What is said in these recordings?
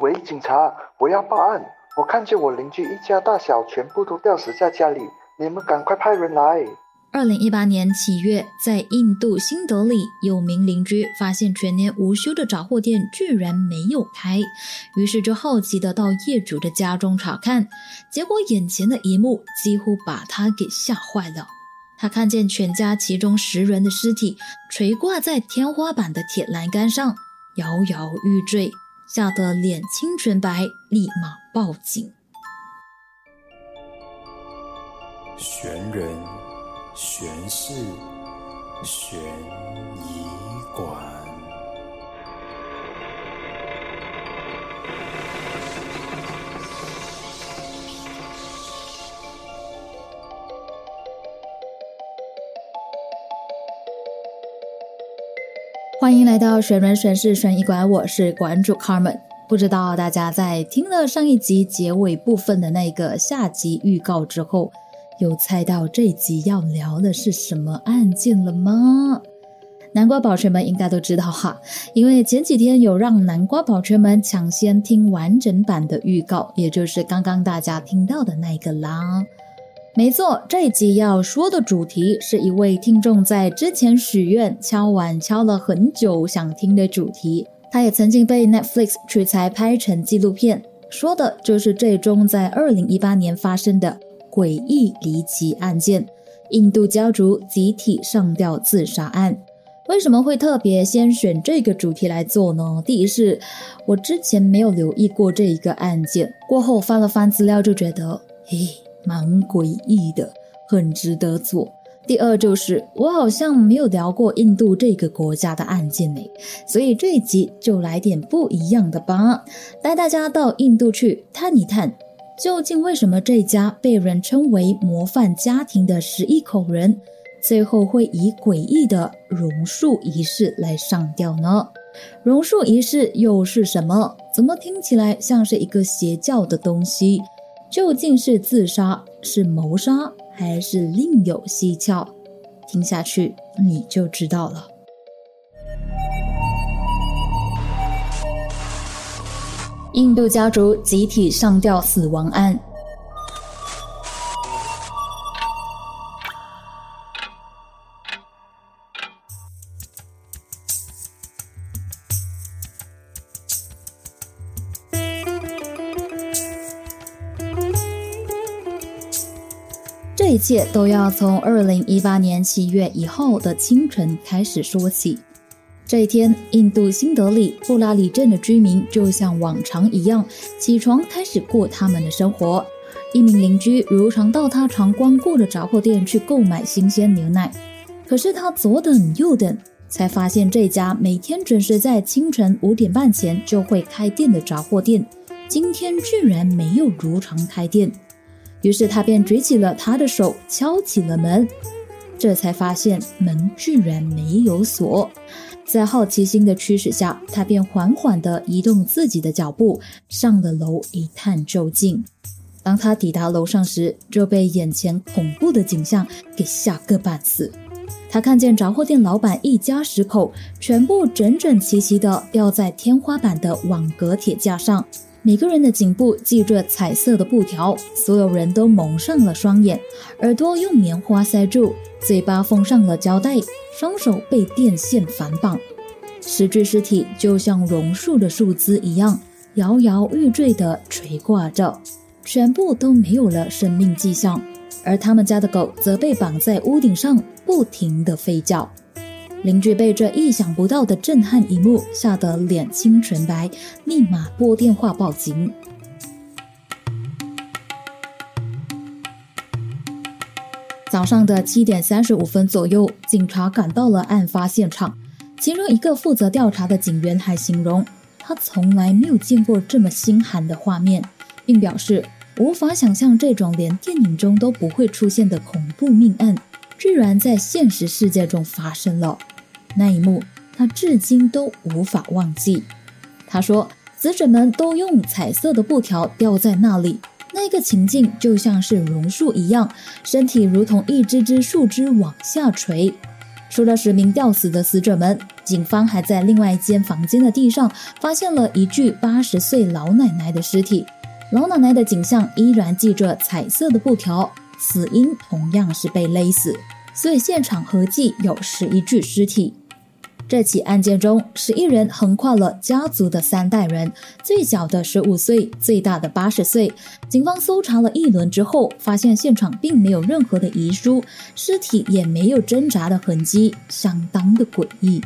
喂，警察，我要报案！我看见我邻居一家大小全部都吊死在家里，你们赶快派人来！二零一八年七月，在印度新德里，有名邻居发现全年无休的杂货店居然没有开，于是就好奇的到业主的家中查看，结果眼前的一幕几乎把他给吓坏了。他看见全家其中十人的尸体垂挂在天花板的铁栏杆上，摇摇欲坠，吓得脸青唇白，立马报警。玄人。玄事，悬疑欢迎来到悬人悬事悬疑馆，我是馆主 Carmen。不知道大家在听了上一集结尾部分的那个下集预告之后。有猜到这集要聊的是什么案件了吗？南瓜宝圈们应该都知道哈，因为前几天有让南瓜宝圈们抢先听完整版的预告，也就是刚刚大家听到的那个啦。没错，这一集要说的主题是一位听众在之前许愿敲碗敲了很久想听的主题，他也曾经被 Netflix 取材拍成纪录片，说的就是最终在二零一八年发生的。诡异离奇案件，印度家族集体上吊自杀案，为什么会特别先选这个主题来做呢？第一是，我之前没有留意过这一个案件，过后翻了翻资料就觉得，嘿，蛮诡异的，很值得做。第二就是，我好像没有聊过印度这个国家的案件呢，所以这一集就来点不一样的吧，带大家到印度去探一探。究竟为什么这家被人称为模范家庭的十一口人，最后会以诡异的榕树仪式来上吊呢？榕树仪式又是什么？怎么听起来像是一个邪教的东西？究竟是自杀，是谋杀，还是另有蹊跷？听下去你就知道了。印度家族集体上吊死亡案，切都要从二零一八年七月以后的清晨开始说起。这一天，印度新德里布拉里镇的居民就像往常一样起床，开始过他们的生活。一名邻居如常到他常光顾的杂货店去购买新鲜牛奶，可是他左等右等，才发现这家每天准时在清晨五点半前就会开店的杂货店，今天居然没有如常开店。于是他便举起了他的手，敲起了门，这才发现门居然没有锁。在好奇心的驱使下，他便缓缓地移动自己的脚步，上了楼一探究竟。当他抵达楼上时，就被眼前恐怖的景象给吓个半死。他看见杂货店老板一家十口全部整整齐齐地吊在天花板的网格铁架上，每个人的颈部系着彩色的布条，所有人都蒙上了双眼，耳朵用棉花塞住，嘴巴封上了胶带。双手被电线反绑，十具尸体就像榕树的树枝一样摇摇欲坠地垂挂着，全部都没有了生命迹象。而他们家的狗则被绑在屋顶上，不停地吠叫。邻居被这意想不到的震撼一幕吓得脸青唇白，立马拨电话报警。早上的七点三十五分左右，警察赶到了案发现场。其中一个负责调查的警员还形容，他从来没有见过这么心寒的画面，并表示无法想象这种连电影中都不会出现的恐怖命案，居然在现实世界中发生了。那一幕，他至今都无法忘记。他说，死者们都用彩色的布条吊在那里。那个情境就像是榕树一样，身体如同一只只树枝往下垂。除了十名吊死的死者们，警方还在另外一间房间的地上发现了一具八十岁老奶奶的尸体。老奶奶的颈项依然系着彩色的布条，死因同样是被勒死。所以现场合计有十一具尸体。这起案件中，十一人横跨了家族的三代人，最小的十五岁，最大的八十岁。警方搜查了一轮之后，发现现场并没有任何的遗书，尸体也没有挣扎的痕迹，相当的诡异。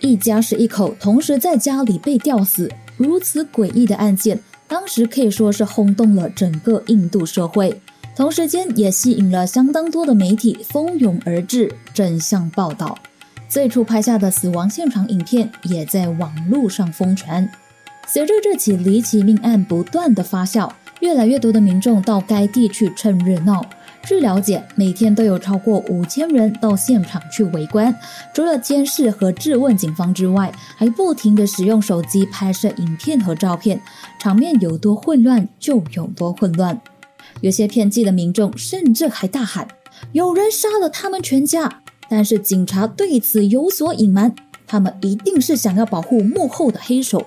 一家十一口同时在家里被吊死，如此诡异的案件，当时可以说是轰动了整个印度社会。同时间也吸引了相当多的媒体蜂拥而至，争相报道。最初拍下的死亡现场影片也在网络上疯传。随着这起离奇命案不断的发酵，越来越多的民众到该地去趁热闹。据了解，每天都有超过五千人到现场去围观，除了监视和质问警方之外，还不停的使用手机拍摄影片和照片，场面有多混乱就有多混乱。有些偏激的民众甚至还大喊：“有人杀了他们全家！”但是警察对此有所隐瞒，他们一定是想要保护幕后的黑手。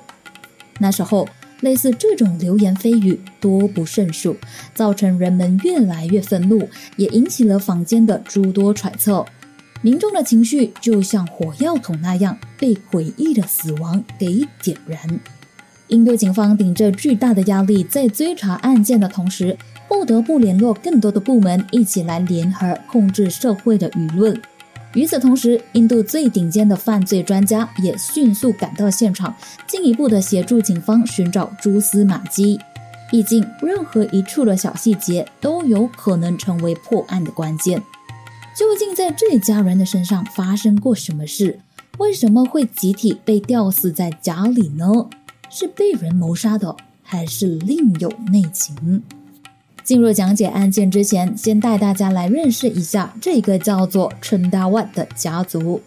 那时候，类似这种流言蜚语多不胜数，造成人们越来越愤怒，也引起了坊间的诸多揣测。民众的情绪就像火药桶那样，被诡异的死亡给点燃。印度警方顶着巨大的压力，在追查案件的同时，不得不联络更多的部门，一起来联合控制社会的舆论。与此同时，印度最顶尖的犯罪专家也迅速赶到现场，进一步的协助警方寻找蛛丝马迹。毕竟，任何一处的小细节都有可能成为破案的关键。究竟在这家人的身上发生过什么事？为什么会集体被吊死在家里呢？是被人谋杀的，还是另有内情？进入讲解案件之前，先带大家来认识一下这个叫做春大万的家族。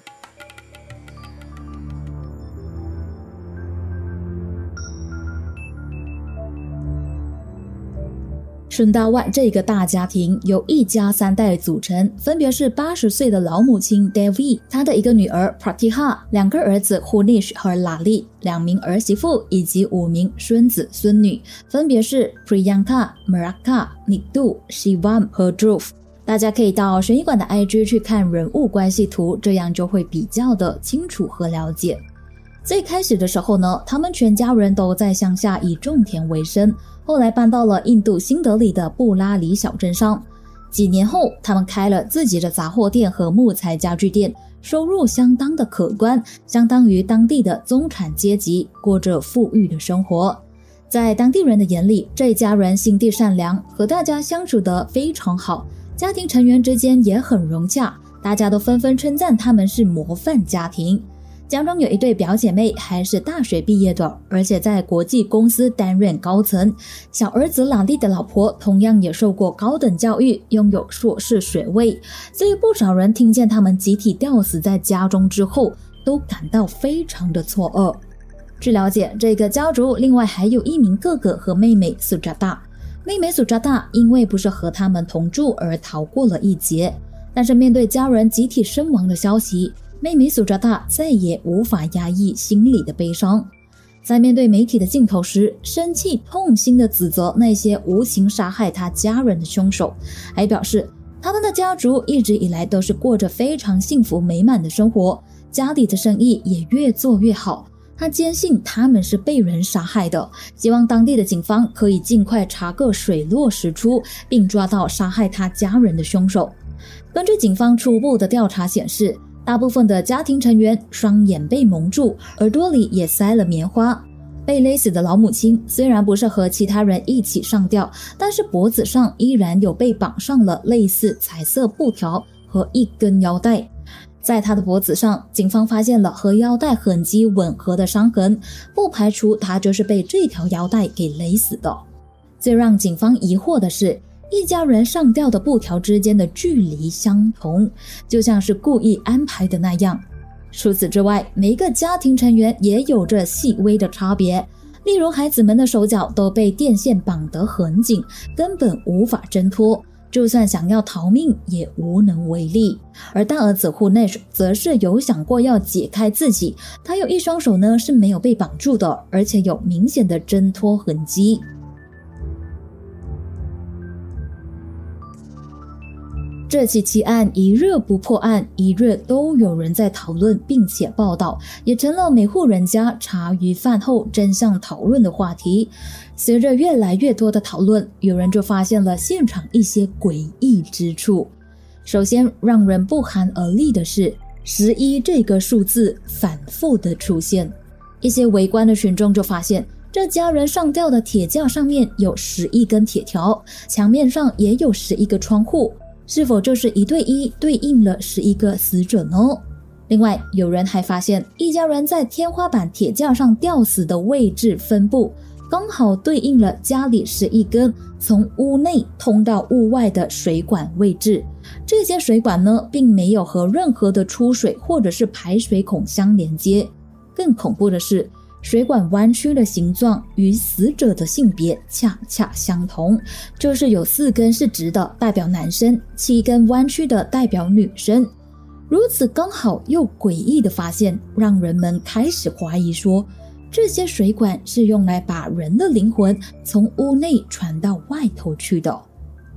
顺道外这个大家庭由一家三代组成，分别是八十岁的老母亲 Devi，她的一个女儿 Pratiha，两个儿子 Hunish 和 Lali，两名儿媳妇以及五名孙子孙女，分别是 Priyanka、Maraka、Nidu、Shivam 和 Druv。大家可以到悬疑馆的 IG 去看人物关系图，这样就会比较的清楚和了解。最开始的时候呢，他们全家人都在乡下以种田为生。后来搬到了印度新德里的布拉里小镇上。几年后，他们开了自己的杂货店和木材家具店，收入相当的可观，相当于当地的中产阶级，过着富裕的生活。在当地人的眼里，这家人心地善良，和大家相处得非常好，家庭成员之间也很融洽，大家都纷纷称赞他们是模范家庭。家中有一对表姐妹，还是大学毕业的，而且在国际公司担任高层。小儿子朗蒂的老婆同样也受过高等教育，拥有硕士学位。所以不少人听见他们集体吊死在家中之后，都感到非常的错愕。据了解，这个家族另外还有一名哥哥和妹妹苏扎大。妹妹苏扎大因为不是和他们同住而逃过了一劫，但是面对家人集体身亡的消息。妹妹苏扎大再也无法压抑心里的悲伤，在面对媒体的镜头时，生气痛心地指责那些无情杀害他家人的凶手，还表示他们的家族一直以来都是过着非常幸福美满的生活，家里的生意也越做越好。他坚信他们是被人杀害的，希望当地的警方可以尽快查个水落石出，并抓到杀害他家人的凶手。根据警方初步的调查显示。大部分的家庭成员双眼被蒙住，耳朵里也塞了棉花。被勒死的老母亲虽然不是和其他人一起上吊，但是脖子上依然有被绑上了类似彩色布条和一根腰带。在她的脖子上，警方发现了和腰带痕迹吻合的伤痕，不排除她就是被这条腰带给勒死的。最让警方疑惑的是。一家人上吊的布条之间的距离相同，就像是故意安排的那样。除此之外，每一个家庭成员也有着细微的差别，例如孩子们的手脚都被电线绑得很紧，根本无法挣脱。就算想要逃命也无能为力。而大儿子户内则是有想过要解开自己，他有一双手呢是没有被绑住的，而且有明显的挣脱痕迹。这起奇案一日不破案，一日都有人在讨论，并且报道，也成了每户人家茶余饭后真相讨论的话题。随着越来越多的讨论，有人就发现了现场一些诡异之处。首先，让人不寒而栗的是，十一这个数字反复的出现。一些围观的群众就发现，这家人上吊的铁架上面有十一根铁条，墙面上也有十一个窗户。是否就是一对一对应了十一个死者呢？另外，有人还发现一家人在天花板铁架上吊死的位置分布，刚好对应了家里十一根从屋内通到屋外的水管位置。这些水管呢，并没有和任何的出水或者是排水孔相连接。更恐怖的是。水管弯曲的形状与死者的性别恰恰相同，就是有四根是直的，代表男生；七根弯曲的代表女生。如此刚好又诡异的发现，让人们开始怀疑说，这些水管是用来把人的灵魂从屋内传到外头去的。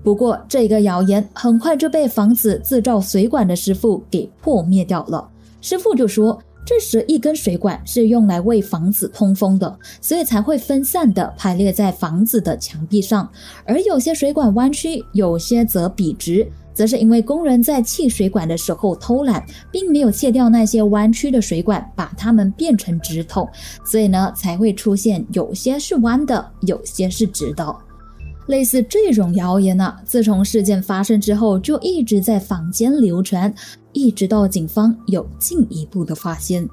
不过，这个谣言很快就被房子制造水管的师傅给破灭掉了。师傅就说。这时一根水管是用来为房子通风的，所以才会分散的排列在房子的墙壁上。而有些水管弯曲，有些则笔直，则是因为工人在砌水管的时候偷懒，并没有切掉那些弯曲的水管，把它们变成直筒，所以呢才会出现有些是弯的，有些是直的。类似这种谣言呢，自从事件发生之后，就一直在坊间流传。一直到警方有进一步的发现，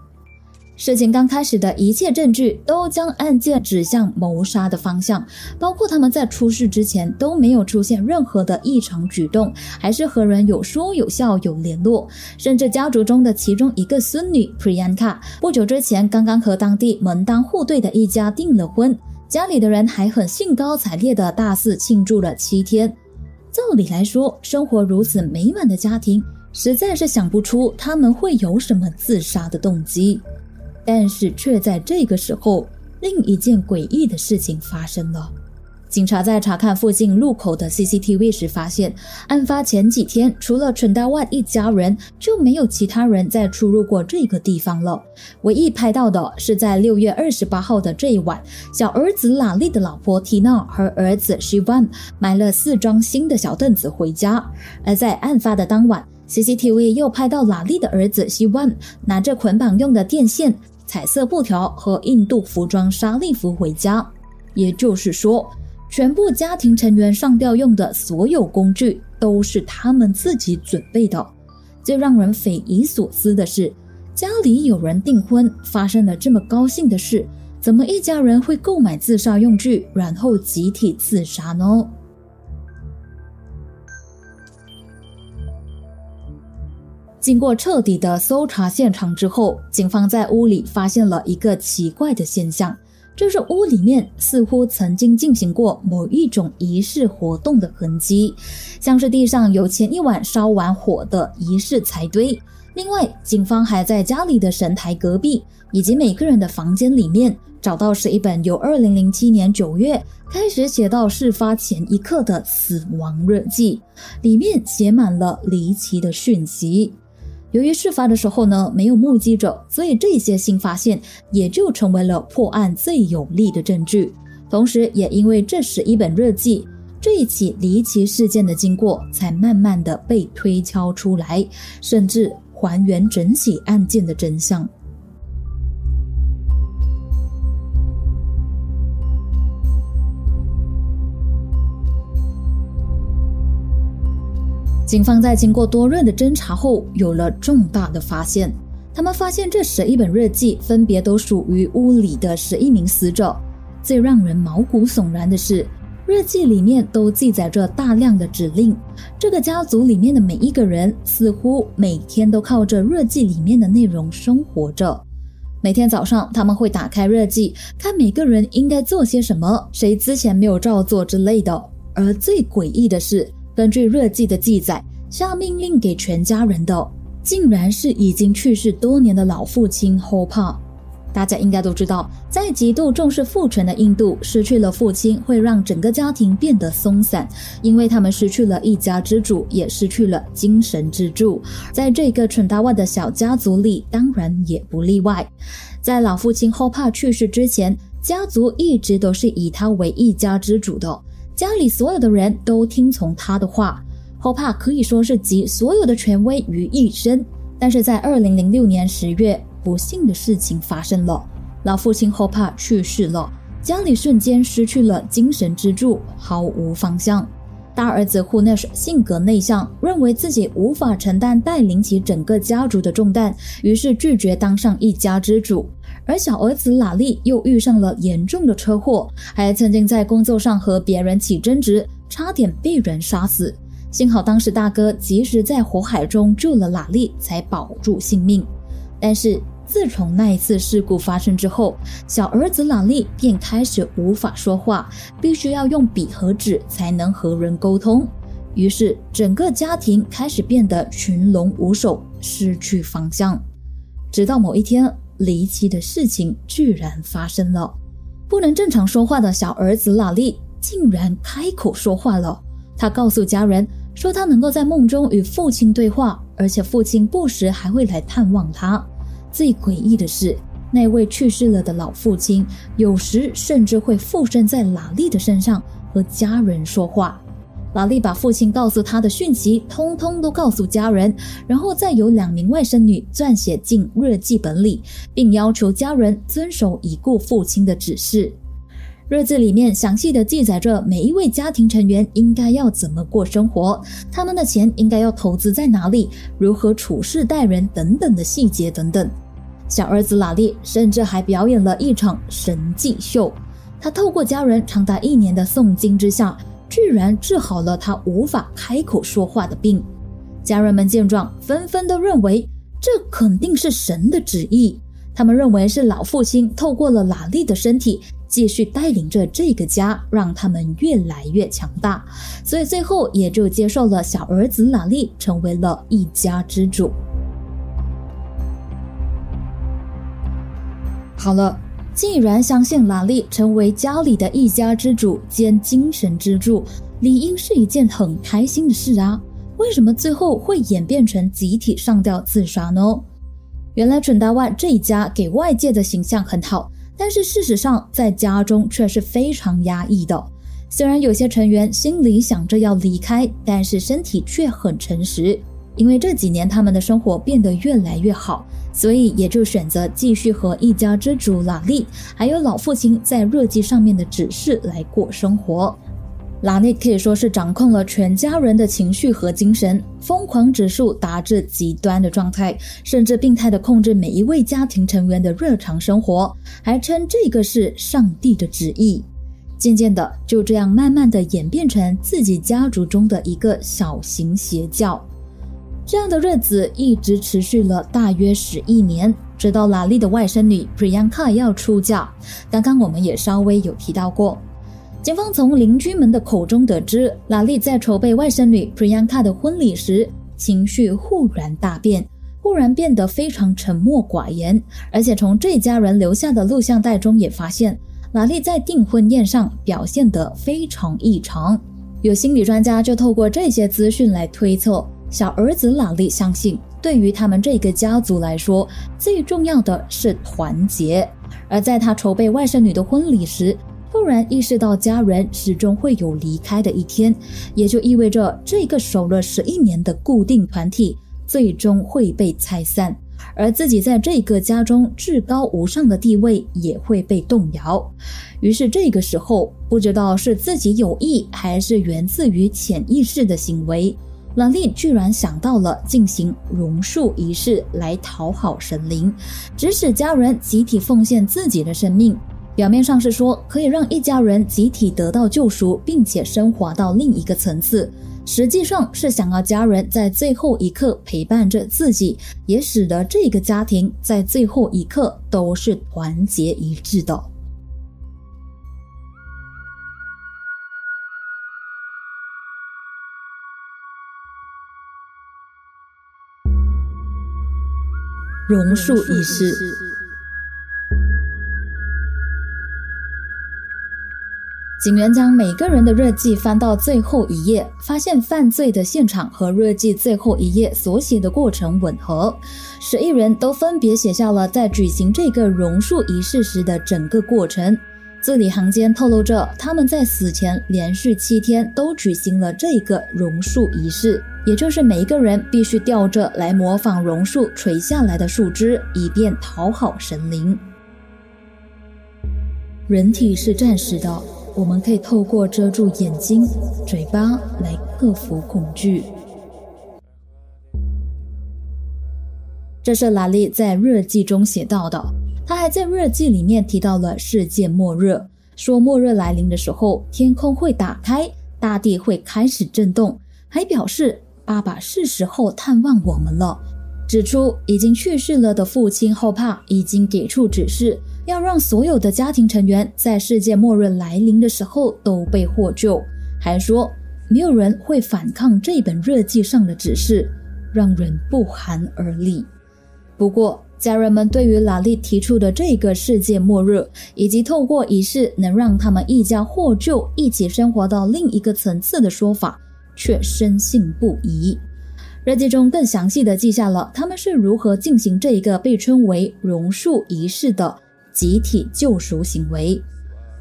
事情刚开始的一切证据都将案件指向谋杀的方向，包括他们在出事之前都没有出现任何的异常举动，还是和人有说有笑有联络，甚至家族中的其中一个孙女 Priyanka 不久之前刚刚和当地门当户对的一家订了婚，家里的人还很兴高采烈的大肆庆祝了七天。照理来说，生活如此美满的家庭。实在是想不出他们会有什么自杀的动机，但是却在这个时候，另一件诡异的事情发生了。警察在查看附近路口的 CCTV 时，发现案发前几天，除了陈大万一家人，就没有其他人再出入过这个地方了。唯一拍到的是在六月二十八号的这一晚，小儿子拉力的老婆缇娜和儿子 Shivan 买了四张新的小凳子回家，而在案发的当晚。CCTV 又拍到拉力的儿子希万拿着捆绑用的电线、彩色布条和印度服装纱丽服回家，也就是说，全部家庭成员上吊用的所有工具都是他们自己准备的。最让人匪夷所思的是，家里有人订婚，发生了这么高兴的事，怎么一家人会购买自杀用具，然后集体自杀呢？经过彻底的搜查现场之后，警方在屋里发现了一个奇怪的现象，就是屋里面似乎曾经进行过某一种仪式活动的痕迹，像是地上有前一晚烧完火的仪式柴堆。另外，警方还在家里的神台隔壁以及每个人的房间里面找到是一本由2007年9月开始写到事发前一刻的死亡日记，里面写满了离奇的讯息。由于事发的时候呢没有目击者，所以这些新发现也就成为了破案最有力的证据。同时，也因为这是一本日记，这一起离奇事件的经过才慢慢的被推敲出来，甚至还原整起案件的真相。警方在经过多日的侦查后，有了重大的发现。他们发现这十一本日记分别都属于屋里的十一名死者。最让人毛骨悚然的是，日记里面都记载着大量的指令。这个家族里面的每一个人似乎每天都靠着日记里面的内容生活着。每天早上，他们会打开日记，看每个人应该做些什么，谁之前没有照做之类的。而最诡异的是。根据日记的记载，下命令给全家人的，竟然是已经去世多年的老父亲 ho。大家应该都知道，在极度重视父权的印度，失去了父亲会让整个家庭变得松散，因为他们失去了一家之主，也失去了精神支柱。在这个蠢达万的小家族里，当然也不例外。在老父亲 ho 怕去世之前，家族一直都是以他为一家之主的，家里所有的人都听从他的话。后怕可以说是集所有的权威于一身。但是在二零零六年十月。不幸的事情发生了，老父亲后怕去世了，家里瞬间失去了精神支柱，毫无方向。大儿子 Hunesh 性格内向，认为自己无法承担带领起整个家族的重担，于是拒绝当上一家之主。而小儿子拉利又遇上了严重的车祸，还曾经在工作上和别人起争执，差点被人杀死。幸好当时大哥及时在火海中救了拉利，才保住性命。但是自从那一次事故发生之后，小儿子朗利便开始无法说话，必须要用笔和纸才能和人沟通。于是整个家庭开始变得群龙无首，失去方向。直到某一天，离奇的事情居然发生了：不能正常说话的小儿子拉利竟然开口说话了。他告诉家人说，他能够在梦中与父亲对话。而且父亲不时还会来探望他。最诡异的是，那位去世了的老父亲，有时甚至会附身在拉利的身上和家人说话。拉利把父亲告诉他的讯息通通都告诉家人，然后再由两名外甥女撰写进日记本里，并要求家人遵守已故父亲的指示。日记里面详细的记载着每一位家庭成员应该要怎么过生活，他们的钱应该要投资在哪里，如何处事待人等等的细节等等。小儿子拉力甚至还表演了一场神迹秀，他透过家人长达一年的诵经之下，居然治好了他无法开口说话的病。家人们见状，纷纷都认为这肯定是神的旨意，他们认为是老父亲透过了拉利的身体。继续带领着这个家，让他们越来越强大，所以最后也就接受了小儿子拉利成为了一家之主。好了，既然相信拉利成为家里的一家之主兼精神支柱，理应是一件很开心的事啊！为什么最后会演变成集体上吊自杀呢？原来准大万这一家给外界的形象很好。但是事实上，在家中却是非常压抑的。虽然有些成员心里想着要离开，但是身体却很诚实。因为这几年他们的生活变得越来越好，所以也就选择继续和一家之主拉利，还有老父亲在日记上面的指示来过生活。拉内可以说是掌控了全家人的情绪和精神，疯狂指数达至极端的状态，甚至病态的控制每一位家庭成员的日常生活，还称这个是上帝的旨意。渐渐的，就这样慢慢的演变成自己家族中的一个小型邪教。这样的日子一直持续了大约十一年，直到拉利的外甥女 Priyanka 要出嫁。刚刚我们也稍微有提到过。警方从邻居们的口中得知，拉利在筹备外甥女 Priyanka 的婚礼时，情绪忽然大变，忽然变得非常沉默寡言。而且从这家人留下的录像带中也发现，拉利在订婚宴上表现得非常异常。有心理专家就透过这些资讯来推测，小儿子拉利相信，对于他们这个家族来说，最重要的是团结。而在他筹备外甥女的婚礼时，突然意识到家人始终会有离开的一天，也就意味着这个守了十一年的固定团体最终会被拆散，而自己在这个家中至高无上的地位也会被动摇。于是这个时候，不知道是自己有意还是源自于潜意识的行为，兰丽居然想到了进行榕树仪式来讨好神灵，指使家人集体奉献自己的生命。表面上是说可以让一家人集体得到救赎，并且升华到另一个层次，实际上是想要家人在最后一刻陪伴着自己，也使得这个家庭在最后一刻都是团结一致的。榕树仪式。警员将每个人的日记翻到最后一页，发现犯罪的现场和日记最后一页所写的过程吻合。十一人都分别写下了在举行这个榕树仪式时的整个过程。字里行间透露着他们在死前连续七天都举行了这个榕树仪式，也就是每一个人必须吊着来模仿榕树垂下来的树枝，以便讨好神灵。人体是暂时的。我们可以透过遮住眼睛、嘴巴来克服恐惧。这是拉力在日记中写到的。他还在日记里面提到了世界末日，说末日来临的时候，天空会打开，大地会开始震动，还表示爸爸是时候探望我们了。指出已经去世了的父亲后怕已经给出指示。要让所有的家庭成员在世界末日来临的时候都被获救，还说没有人会反抗这本日记上的指示，让人不寒而栗。不过，家人们对于拉力提出的这个世界末日，以及透过仪式能让他们一家获救、一起生活到另一个层次的说法，却深信不疑。日记中更详细的记下了他们是如何进行这一个被称为榕树仪式的。集体救赎行为，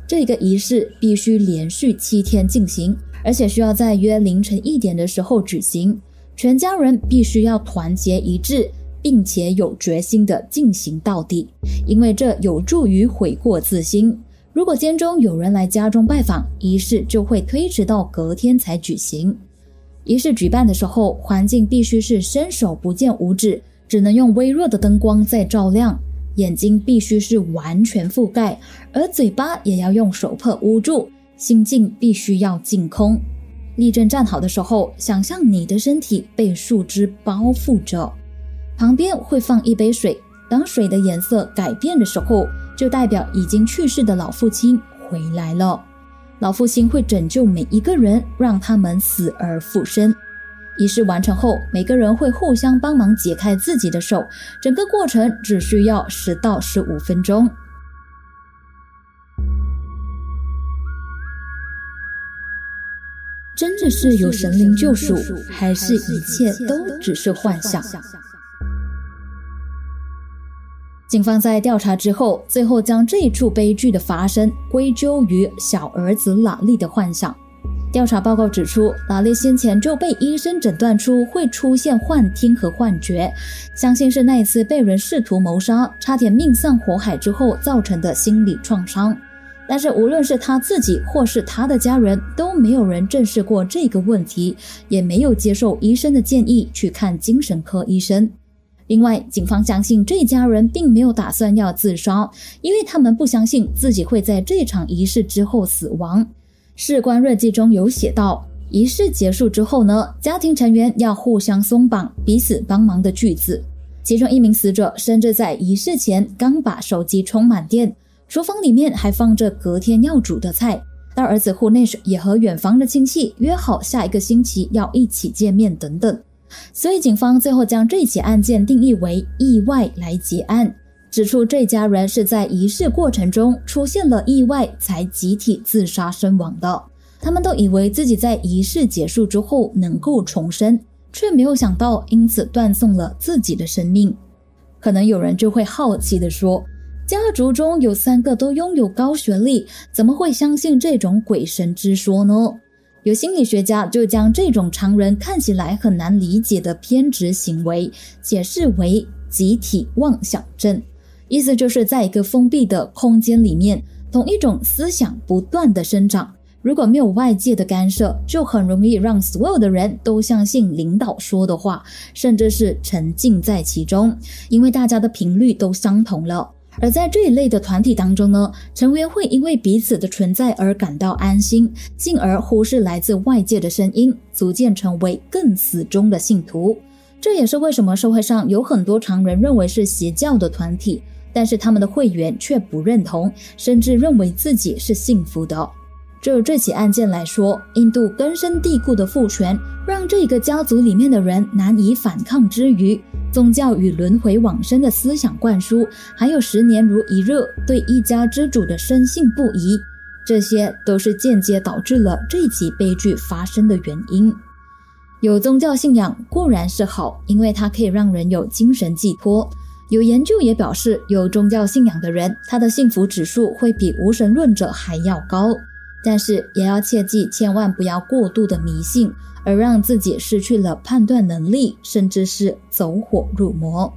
这个仪式必须连续七天进行，而且需要在约凌晨一点的时候举行。全家人必须要团结一致，并且有决心的进行到底，因为这有助于悔过自新。如果间中有人来家中拜访，仪式就会推迟到隔天才举行。仪式举办的时候，环境必须是伸手不见五指，只能用微弱的灯光在照亮。眼睛必须是完全覆盖，而嘴巴也要用手帕捂住。心境必须要净空。立正站好的时候，想象你的身体被树枝包覆着，旁边会放一杯水。当水的颜色改变的时候，就代表已经去世的老父亲回来了。老父亲会拯救每一个人，让他们死而复生。仪式完成后，每个人会互相帮忙解开自己的手，整个过程只需要十到十五分钟。真的是有神灵救赎，还是一切都只是幻想？警方在调查之后，最后将这一处悲剧的发生归咎于小儿子拉力的幻想。调查报告指出，拉力先前就被医生诊断出会出现幻听和幻觉，相信是那一次被人试图谋杀，差点命丧火海之后造成的心理创伤。但是无论是他自己或是他的家人，都没有人正视过这个问题，也没有接受医生的建议去看精神科医生。另外，警方相信这家人并没有打算要自杀，因为他们不相信自己会在这场仪式之后死亡。事关日记中有写到，仪式结束之后呢，家庭成员要互相松绑，彼此帮忙的句子。其中一名死者甚至在仪式前刚把手机充满电，厨房里面还放着隔天要煮的菜。大儿子户内也和远房的亲戚约好下一个星期要一起见面等等。所以警方最后将这起案件定义为意外来结案。指出这家人是在仪式过程中出现了意外，才集体自杀身亡的。他们都以为自己在仪式结束之后能够重生，却没有想到因此断送了自己的生命。可能有人就会好奇的说：“家族中有三个都拥有高学历，怎么会相信这种鬼神之说呢？”有心理学家就将这种常人看起来很难理解的偏执行为解释为集体妄想症。意思就是在一个封闭的空间里面，同一种思想不断的生长。如果没有外界的干涉，就很容易让所有的人都相信领导说的话，甚至是沉浸在其中，因为大家的频率都相同了。而在这一类的团体当中呢，成员会因为彼此的存在而感到安心，进而忽视来自外界的声音，逐渐成为更死忠的信徒。这也是为什么社会上有很多常人认为是邪教的团体。但是他们的会员却不认同，甚至认为自己是幸福的。就这起案件来说，印度根深蒂固的父权让这个家族里面的人难以反抗之余，宗教与轮回往生的思想灌输，还有十年如一日对一家之主的深信不疑，这些都是间接导致了这起悲剧发生的原因。有宗教信仰固然是好，因为它可以让人有精神寄托。有研究也表示，有宗教信仰的人，他的幸福指数会比无神论者还要高。但是也要切记，千万不要过度的迷信，而让自己失去了判断能力，甚至是走火入魔。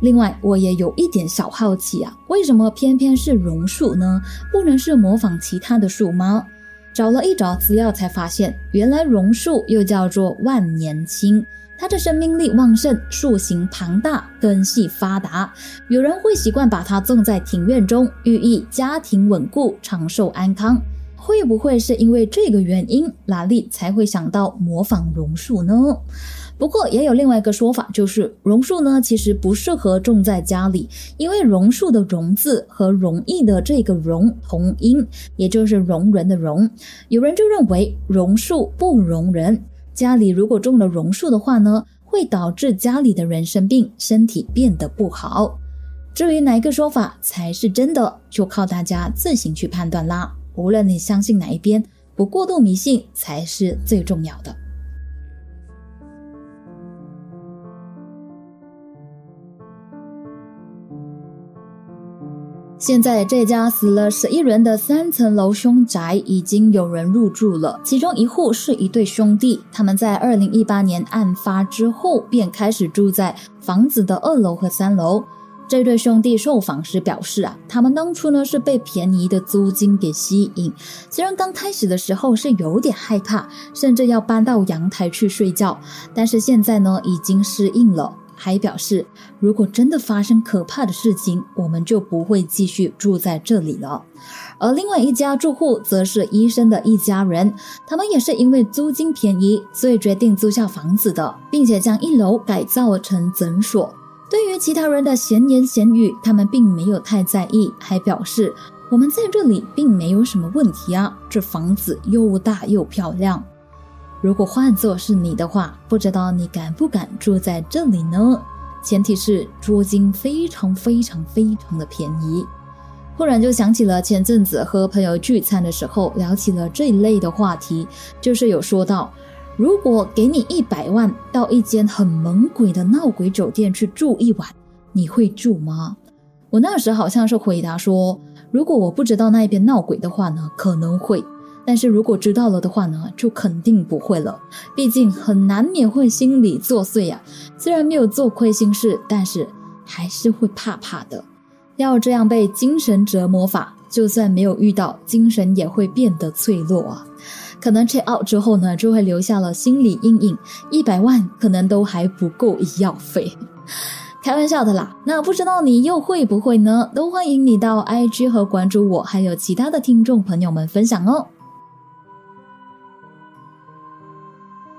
另外，我也有一点小好奇啊，为什么偏偏是榕树呢？不能是模仿其他的树吗？找了一找资料才发现，原来榕树又叫做万年青，它的生命力旺盛，树形庞大，根系发达。有人会习惯把它种在庭院中，寓意家庭稳固、长寿安康。会不会是因为这个原因，拉力才会想到模仿榕树呢？不过也有另外一个说法，就是榕树呢其实不适合种在家里，因为榕树的“榕”字和容易的这个“容”同音，也就是容人的“容”。有人就认为榕树不容人，家里如果种了榕树的话呢，会导致家里的人生病，身体变得不好。至于哪一个说法才是真的，就靠大家自行去判断啦。无论你相信哪一边，不过度迷信才是最重要的。现在这家死了十一人的三层楼凶宅已经有人入住了，其中一户是一对兄弟，他们在二零一八年案发之后便开始住在房子的二楼和三楼。这对兄弟受访时表示啊，他们当初呢是被便宜的租金给吸引，虽然刚开始的时候是有点害怕，甚至要搬到阳台去睡觉，但是现在呢已经适应了。还表示，如果真的发生可怕的事情，我们就不会继续住在这里了。而另外一家住户则是医生的一家人，他们也是因为租金便宜，所以决定租下房子的，并且将一楼改造成诊所。对于其他人的闲言闲语，他们并没有太在意，还表示我们在这里并没有什么问题啊，这房子又大又漂亮。如果换作是你的话，不知道你敢不敢住在这里呢？前提是租金非常非常非常的便宜。忽然就想起了前阵子和朋友聚餐的时候聊起了这一类的话题，就是有说到。如果给你一百万，到一间很猛鬼的闹鬼酒店去住一晚，你会住吗？我那时好像是回答说，如果我不知道那一边闹鬼的话呢，可能会；但是如果知道了的话呢，就肯定不会了。毕竟很难免会心理作祟呀。虽然没有做亏心事，但是还是会怕怕的。要这样被精神折磨法，就算没有遇到，精神也会变得脆弱啊。可能 check out 之后呢，就会留下了心理阴影，一百万可能都还不够医药费。开玩笑的啦，那不知道你又会不会呢？都欢迎你到 IG 和关注我，还有其他的听众朋友们分享哦。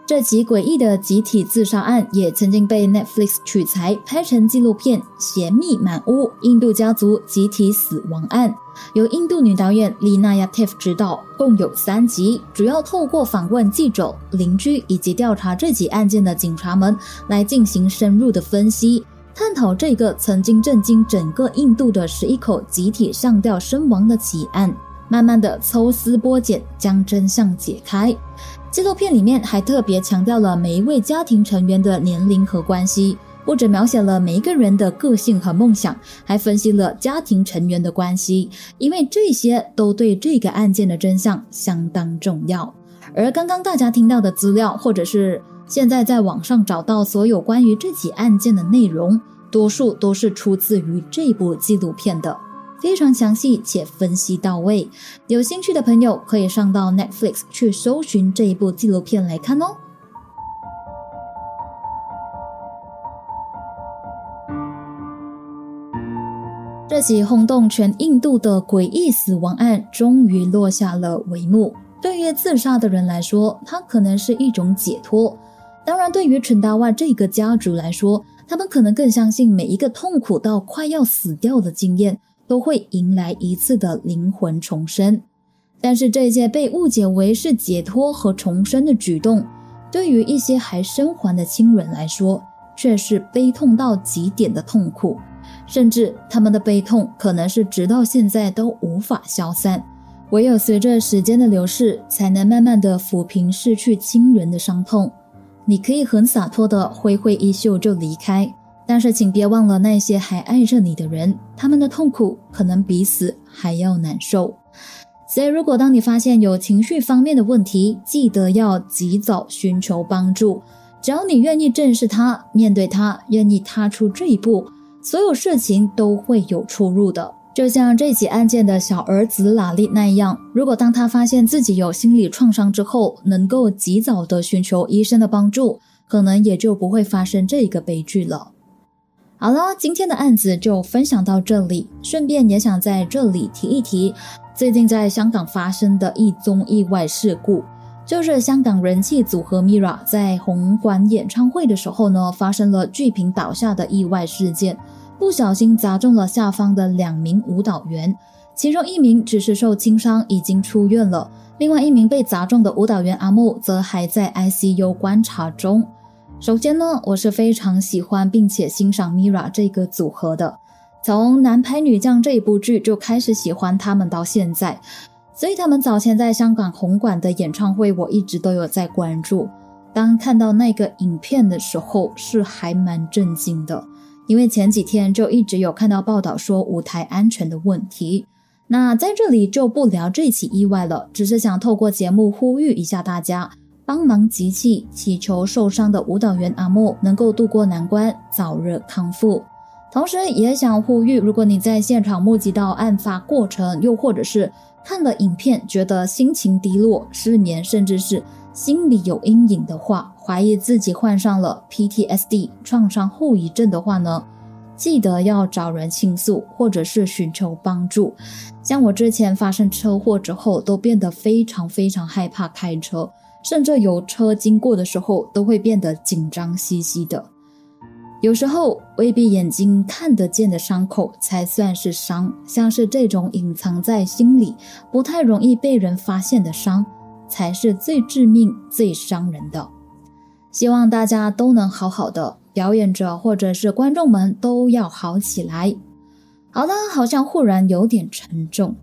这起诡异的集体自杀案也曾经被 Netflix 取材拍成纪录片《邪秘满屋：印度家族集体死亡案》，由印度女导演 Lina Yatif 执导，共有三集，主要透过访问记者、邻居以及调查这起案件的警察们来进行深入的分析，探讨这个曾经震惊整个印度的十一口集体上吊身亡的奇案，慢慢的抽丝剥茧，将真相解开。纪录片里面还特别强调了每一位家庭成员的年龄和关系，不止描写了每一个人的个性和梦想，还分析了家庭成员的关系，因为这些都对这个案件的真相相当重要。而刚刚大家听到的资料，或者是现在在网上找到所有关于这起案件的内容，多数都是出自于这部纪录片的。非常详细且分析到位，有兴趣的朋友可以上到 Netflix 去搜寻这一部纪录片来看哦。这起轰动全印度的诡异死亡案终于落下了帷幕。对于自杀的人来说，它可能是一种解脱；当然，对于陈达瓦这个家族来说，他们可能更相信每一个痛苦到快要死掉的经验。都会迎来一次的灵魂重生。但是这些被误解为是解脱和重生的举动，对于一些还生还的亲人来说，却是悲痛到极点的痛苦，甚至他们的悲痛可能是直到现在都无法消散。唯有随着时间的流逝，才能慢慢的抚平失去亲人的伤痛。你可以很洒脱的挥挥衣袖就离开，但是请别忘了那些还爱着你的人，他们的痛苦可能比死还要难受。所以，如果当你发现有情绪方面的问题，记得要及早寻求帮助。只要你愿意正视它，面对它，愿意踏出这一步，所有事情都会有出入的。就像这起案件的小儿子拉力那样，如果当他发现自己有心理创伤之后，能够及早的寻求医生的帮助，可能也就不会发生这个悲剧了。好了，今天的案子就分享到这里，顺便也想在这里提一提最近在香港发生的一宗意外事故，就是香港人气组合 Mira 在红馆演唱会的时候呢，发生了巨屏倒下的意外事件。不小心砸中了下方的两名舞蹈员，其中一名只是受轻伤，已经出院了；另外一名被砸中的舞蹈员阿木则还在 ICU 观察中。首先呢，我是非常喜欢并且欣赏 Mira 这个组合的，从《男排女将》这一部剧就开始喜欢他们到现在，所以他们早前在香港红馆的演唱会，我一直都有在关注。当看到那个影片的时候，是还蛮震惊的。因为前几天就一直有看到报道说舞台安全的问题，那在这里就不聊这起意外了，只是想透过节目呼吁一下大家，帮忙集气，祈求受伤的舞蹈员阿莫能够渡过难关，早日康复。同时也想呼吁，如果你在现场目击到案发过程，又或者是看了影片觉得心情低落、失眠，甚至是心里有阴影的话，怀疑自己患上了 PTSD 创伤后遗症的话呢，记得要找人倾诉，或者是寻求帮助。像我之前发生车祸之后，都变得非常非常害怕开车，甚至有车经过的时候，都会变得紧张兮兮的。有时候未必眼睛看得见的伤口才算是伤，像是这种隐藏在心里、不太容易被人发现的伤。才是最致命、最伤人的。希望大家都能好好的，表演者或者是观众们都要好起来。好的，好像忽然有点沉重，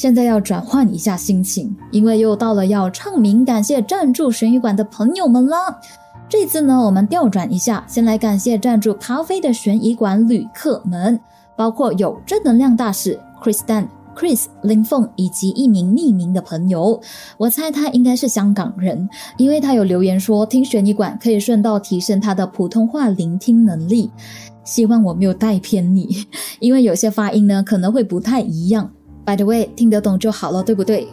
现在要转换一下心情，因为又到了要唱名感谢赞助悬疑馆的朋友们了。这次呢，我们调转一下，先来感谢赞助咖啡的悬疑馆旅客们，包括有正能量大使 Chris Dan。Chris 林凤以及一名匿名的朋友，我猜他应该是香港人，因为他有留言说听悬疑馆可以顺道提升他的普通话聆听能力。希望我没有带偏你，因为有些发音呢可能会不太一样。By the way，听得懂就好了，对不对？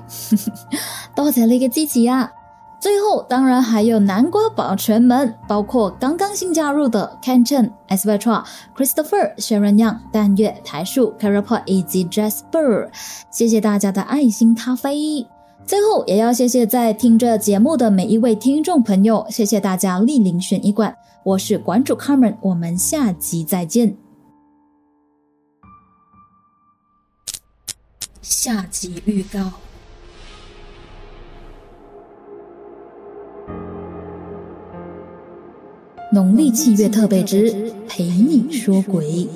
多谢你嘅支持啊！最后，当然还有南瓜保全们，包括刚刚新加入的 Ken Chen、s v e t r a、Christopher、薛仁阳、但月、台树、Carapod 以及 Jasper，谢谢大家的爱心咖啡。最后，也要谢谢在听着节目的每一位听众朋友，谢谢大家莅临选一馆。我是馆主 Carmen，我们下集再见。下集预告。农历七月特备之陪你说鬼。